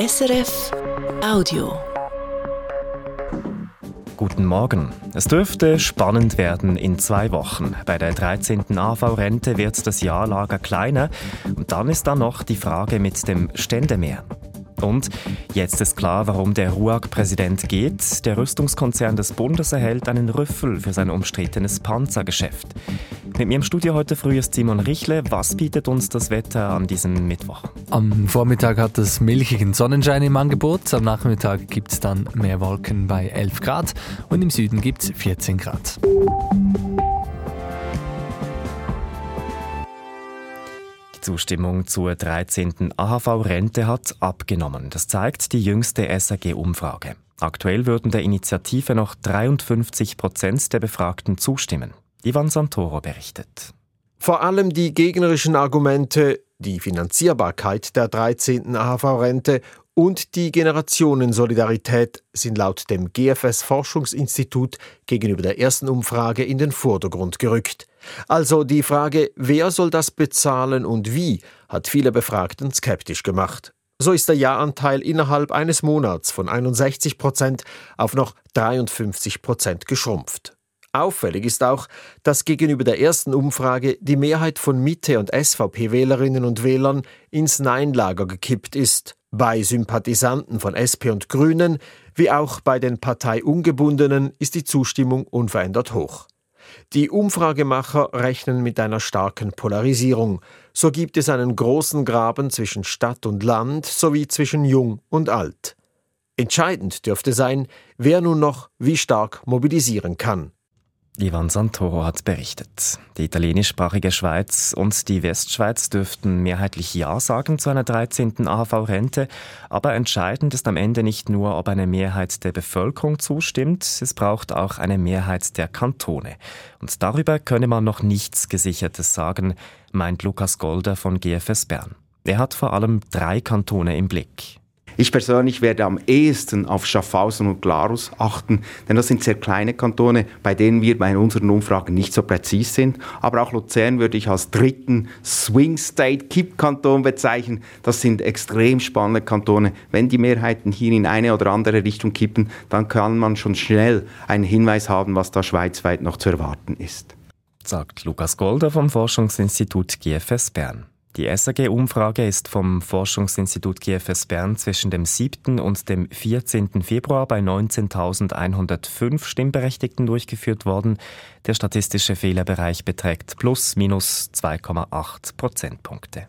SRF Audio. Guten Morgen. Es dürfte spannend werden in zwei Wochen. Bei der 13. AV-Rente wird das Jahrlager kleiner und dann ist da noch die Frage mit dem Ständemeer. Und jetzt ist klar, warum der RUAG-Präsident geht. Der Rüstungskonzern des Bundes erhält einen Rüffel für sein umstrittenes Panzergeschäft. Mit mir im Studio heute früh ist Simon Richle. Was bietet uns das Wetter an diesem Mittwoch? Am Vormittag hat es milchigen Sonnenschein im Angebot. Am Nachmittag gibt es dann mehr Wolken bei 11 Grad und im Süden gibt es 14 Grad. Die Zustimmung zur 13. AHV-Rente hat abgenommen. Das zeigt die jüngste SAG-Umfrage. Aktuell würden der Initiative noch 53 Prozent der Befragten zustimmen. Ivan Santoro berichtet. Vor allem die gegnerischen Argumente, die Finanzierbarkeit der 13. AHV-Rente und die Generationensolidarität sind laut dem GFS Forschungsinstitut gegenüber der ersten Umfrage in den Vordergrund gerückt. Also die Frage, wer soll das bezahlen und wie, hat viele Befragten skeptisch gemacht. So ist der Ja-Anteil innerhalb eines Monats von 61 Prozent auf noch 53 Prozent geschrumpft. Auffällig ist auch, dass gegenüber der ersten Umfrage die Mehrheit von Mitte- und SVP-Wählerinnen und Wählern ins Nein-Lager gekippt ist. Bei Sympathisanten von SP und Grünen wie auch bei den Parteiungebundenen ist die Zustimmung unverändert hoch. Die Umfragemacher rechnen mit einer starken Polarisierung. So gibt es einen großen Graben zwischen Stadt und Land sowie zwischen Jung und Alt. Entscheidend dürfte sein, wer nun noch wie stark mobilisieren kann. Ivan Santoro hat berichtet. Die italienischsprachige Schweiz und die Westschweiz dürften mehrheitlich Ja sagen zu einer 13. AHV-Rente, aber entscheidend ist am Ende nicht nur, ob eine Mehrheit der Bevölkerung zustimmt, es braucht auch eine Mehrheit der Kantone. Und darüber könne man noch nichts Gesichertes sagen, meint Lukas Golder von GFS Bern. Er hat vor allem drei Kantone im Blick. Ich persönlich werde am ehesten auf Schaffhausen und Glarus achten, denn das sind sehr kleine Kantone, bei denen wir bei unseren Umfragen nicht so präzis sind. Aber auch Luzern würde ich als dritten Swing State Kipp Kanton bezeichnen. Das sind extrem spannende Kantone. Wenn die Mehrheiten hier in eine oder andere Richtung kippen, dann kann man schon schnell einen Hinweis haben, was da schweizweit noch zu erwarten ist. Sagt Lukas Golder vom Forschungsinstitut GFS Bern. Die SAG-Umfrage ist vom Forschungsinstitut GFS Bern zwischen dem 7. und dem 14. Februar bei 19.105 Stimmberechtigten durchgeführt worden. Der statistische Fehlerbereich beträgt plus minus 2,8 Prozentpunkte.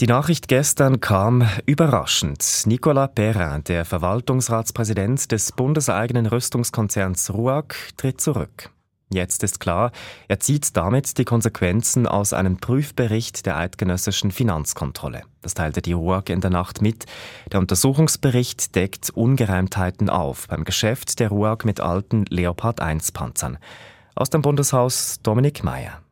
Die Nachricht gestern kam überraschend. Nicolas Perrin, der Verwaltungsratspräsident des bundeseigenen Rüstungskonzerns RUAG, tritt zurück. Jetzt ist klar, er zieht damit die Konsequenzen aus einem Prüfbericht der eidgenössischen Finanzkontrolle. Das teilte die RUAG in der Nacht mit. Der Untersuchungsbericht deckt Ungereimtheiten auf beim Geschäft der RUAG mit alten Leopard 1 Panzern. Aus dem Bundeshaus Dominik Mayer.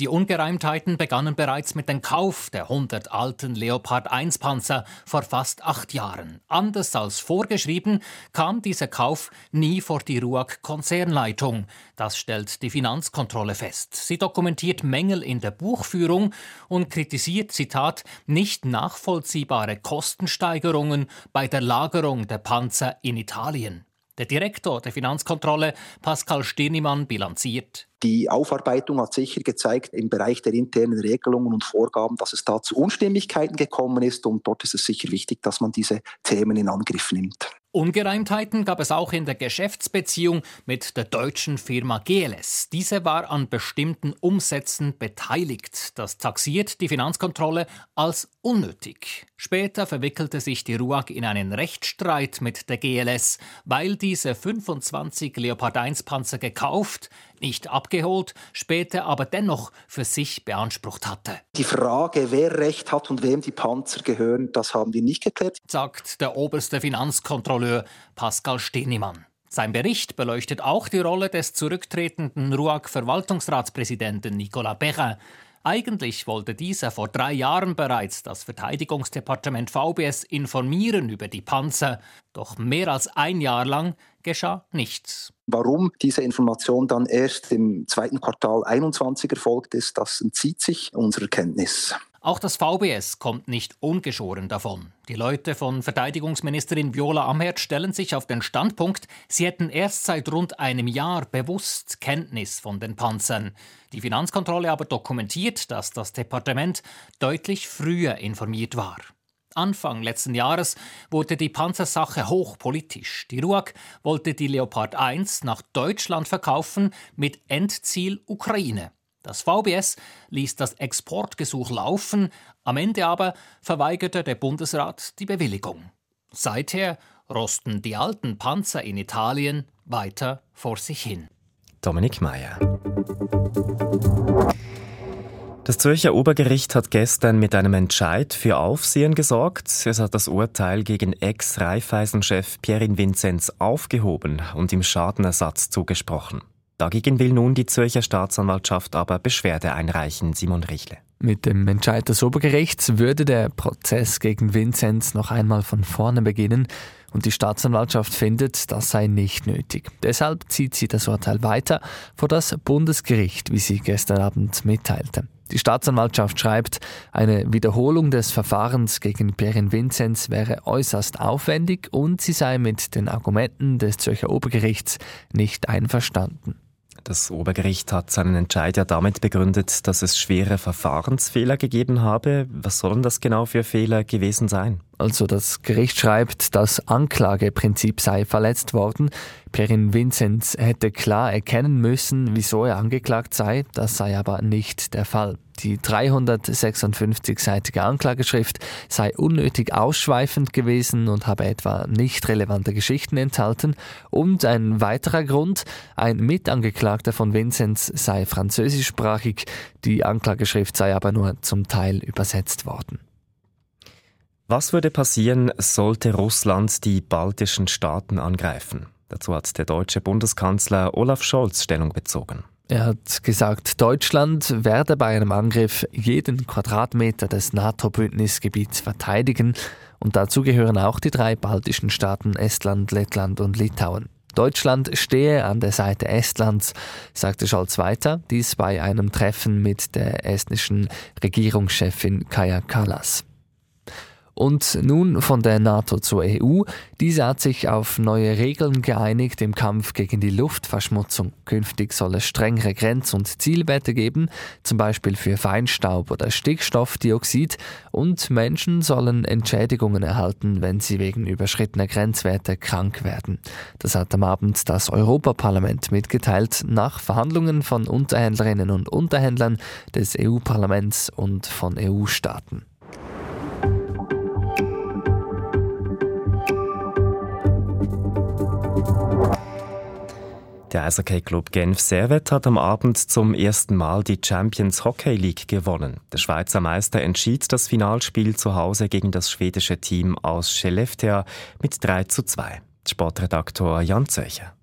Die Ungereimtheiten begannen bereits mit dem Kauf der 100 alten Leopard 1 Panzer vor fast acht Jahren. Anders als vorgeschrieben kam dieser Kauf nie vor die RUAG Konzernleitung. Das stellt die Finanzkontrolle fest. Sie dokumentiert Mängel in der Buchführung und kritisiert, Zitat, nicht nachvollziehbare Kostensteigerungen bei der Lagerung der Panzer in Italien. Der Direktor der Finanzkontrolle, Pascal Stirnimann, bilanziert. Die Aufarbeitung hat sicher gezeigt im Bereich der internen Regelungen und Vorgaben, dass es da zu Unstimmigkeiten gekommen ist. Und dort ist es sicher wichtig, dass man diese Themen in Angriff nimmt. Ungereimtheiten gab es auch in der Geschäftsbeziehung mit der deutschen Firma GLS. Diese war an bestimmten Umsätzen beteiligt. Das taxiert die Finanzkontrolle als unnötig. Später verwickelte sich die RUAG in einen Rechtsstreit mit der GLS, weil diese 25 Leopard 1 Panzer gekauft, nicht abgeholt, später aber dennoch für sich beansprucht hatte. Die Frage, wer Recht hat und wem die Panzer gehören, das haben wir nicht geklärt, sagt der oberste Finanzkontrolleur Pascal Stenimann. Sein Bericht beleuchtet auch die Rolle des zurücktretenden RUAG-Verwaltungsratspräsidenten Nicolas Perrin. Eigentlich wollte dieser vor drei Jahren bereits das Verteidigungsdepartement VBS informieren über die Panzer, doch mehr als ein Jahr lang geschah nichts. Warum diese Information dann erst im zweiten Quartal 21 erfolgt ist, das entzieht sich unserer Kenntnis. Auch das VBS kommt nicht ungeschoren davon. Die Leute von Verteidigungsministerin Viola Amherd stellen sich auf den Standpunkt, sie hätten erst seit rund einem Jahr bewusst Kenntnis von den Panzern. Die Finanzkontrolle aber dokumentiert, dass das Departement deutlich früher informiert war. Anfang letzten Jahres wurde die Panzersache hochpolitisch. Die RUAG wollte die Leopard 1 nach Deutschland verkaufen mit Endziel Ukraine. Das VBS ließ das Exportgesuch laufen, am Ende aber verweigerte der Bundesrat die Bewilligung. Seither rosten die alten Panzer in Italien weiter vor sich hin. Dominik Mayer. Das Zürcher Obergericht hat gestern mit einem Entscheid für Aufsehen gesorgt. Es hat das Urteil gegen Ex-Raiffeisen-Chef Pierin Vinzenz aufgehoben und ihm Schadenersatz zugesprochen. Dagegen will nun die Zürcher Staatsanwaltschaft aber Beschwerde einreichen, Simon Richle. Mit dem Entscheid des Obergerichts würde der Prozess gegen Vinzenz noch einmal von vorne beginnen und die Staatsanwaltschaft findet, das sei nicht nötig. Deshalb zieht sie das Urteil weiter vor das Bundesgericht, wie sie gestern Abend mitteilte. Die Staatsanwaltschaft schreibt, eine Wiederholung des Verfahrens gegen Perin Vinzenz wäre äußerst aufwendig und sie sei mit den Argumenten des Zürcher Obergerichts nicht einverstanden. Das Obergericht hat seinen Entscheid ja damit begründet, dass es schwere Verfahrensfehler gegeben habe. Was sollen das genau für Fehler gewesen sein? Also das Gericht schreibt, das Anklageprinzip sei verletzt worden. Perin Vinzenz hätte klar erkennen müssen, wieso er angeklagt sei. Das sei aber nicht der Fall. Die 356-seitige Anklageschrift sei unnötig ausschweifend gewesen und habe etwa nicht relevante Geschichten enthalten. Und ein weiterer Grund, ein Mitangeklagter von Vinzenz sei französischsprachig, die Anklageschrift sei aber nur zum Teil übersetzt worden. Was würde passieren, sollte Russland die baltischen Staaten angreifen? Dazu hat der deutsche Bundeskanzler Olaf Scholz Stellung bezogen. Er hat gesagt, Deutschland werde bei einem Angriff jeden Quadratmeter des NATO-Bündnisgebiets verteidigen und dazu gehören auch die drei baltischen Staaten Estland, Lettland und Litauen. Deutschland stehe an der Seite Estlands, sagte Scholz weiter, dies bei einem Treffen mit der estnischen Regierungschefin Kaja Kallas. Und nun von der NATO zur EU. Diese hat sich auf neue Regeln geeinigt im Kampf gegen die Luftverschmutzung. Künftig soll es strengere Grenz- und Zielwerte geben, zum Beispiel für Feinstaub oder Stickstoffdioxid. Und Menschen sollen Entschädigungen erhalten, wenn sie wegen überschrittener Grenzwerte krank werden. Das hat am Abend das Europaparlament mitgeteilt, nach Verhandlungen von Unterhändlerinnen und Unterhändlern des EU-Parlaments und von EU-Staaten. Der Eishockey-Club Genf Servet hat am Abend zum ersten Mal die Champions Hockey League gewonnen. Der Schweizer Meister entschied das Finalspiel zu Hause gegen das schwedische Team aus Skellefteå mit 3 zu 2. Sportredaktor Jan Zöcher.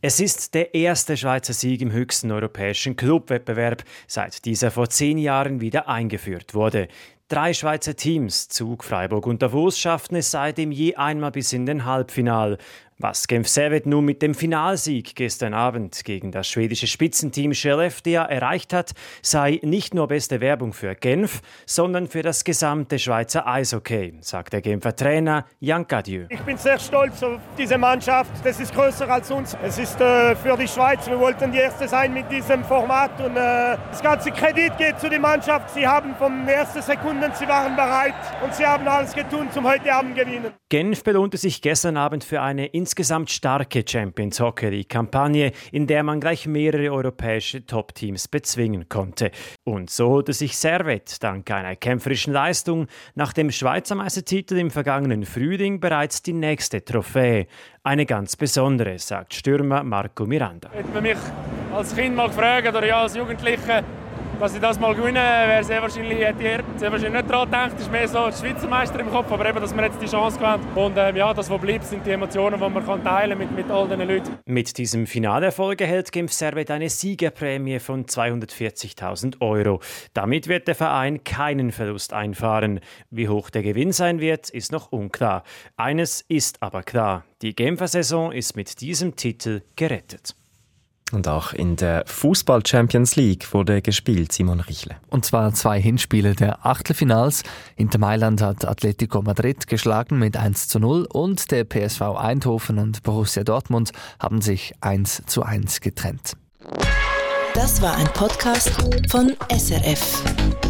Es ist der erste Schweizer Sieg im höchsten europäischen Clubwettbewerb, seit dieser vor zehn Jahren wieder eingeführt wurde. Drei Schweizer Teams, Zug, Freiburg und Davos, schafften es seitdem je einmal bis in den Halbfinal. Was Genf Servet nun mit dem Finalsieg gestern Abend gegen das schwedische Spitzenteam Skellefteå erreicht hat, sei nicht nur beste Werbung für Genf, sondern für das gesamte Schweizer Eishockey, sagt der Genfer Trainer Jan Cadieu. Ich bin sehr stolz auf diese Mannschaft. Das ist größer als uns. Es ist äh, für die Schweiz. Wir wollten die Erste sein mit diesem Format und äh, das ganze Kredit geht zu der Mannschaft. Sie haben von ersten Sekunden, sie waren bereit und sie haben alles getan, zum heute Abend gewinnen. Genf belohnte sich gestern Abend für eine insgesamt starke Champions Hockey League-Kampagne, in der man gleich mehrere europäische Top-Teams bezwingen konnte. Und so holte sich Servet dank einer kämpferischen Leistung nach dem Schweizer Meistertitel im vergangenen Frühling bereits die nächste Trophäe. Eine ganz besondere, sagt Stürmer Marco Miranda. Hätte man mich als Kind mal gefragt oder ja als Jugendlicher, dass sie das mal gewinnen, wäre sehr wahrscheinlich, hätte ich sehr wahrscheinlich nicht daran gedacht. Es ist mehr so Schweizer Meister im Kopf, aber eben, dass wir jetzt die Chance gewinnen. Und ähm, ja, das, was bleibt, sind die Emotionen, die man kann teilen mit, mit all diesen Leuten. Mit diesem Finalerfolg erhält Genf Servet eine Siegerprämie von 240.000 Euro. Damit wird der Verein keinen Verlust einfahren. Wie hoch der Gewinn sein wird, ist noch unklar. Eines ist aber klar, die Genfer Saison ist mit diesem Titel gerettet. Und auch in der Fußball Champions League wurde gespielt, Simon Richle. Und zwar zwei Hinspiele der Achtelfinals. Inter Mailand hat Atletico Madrid geschlagen mit 1 zu 0 und der PSV Eindhoven und Borussia Dortmund haben sich 1 zu 1 getrennt. Das war ein Podcast von SRF.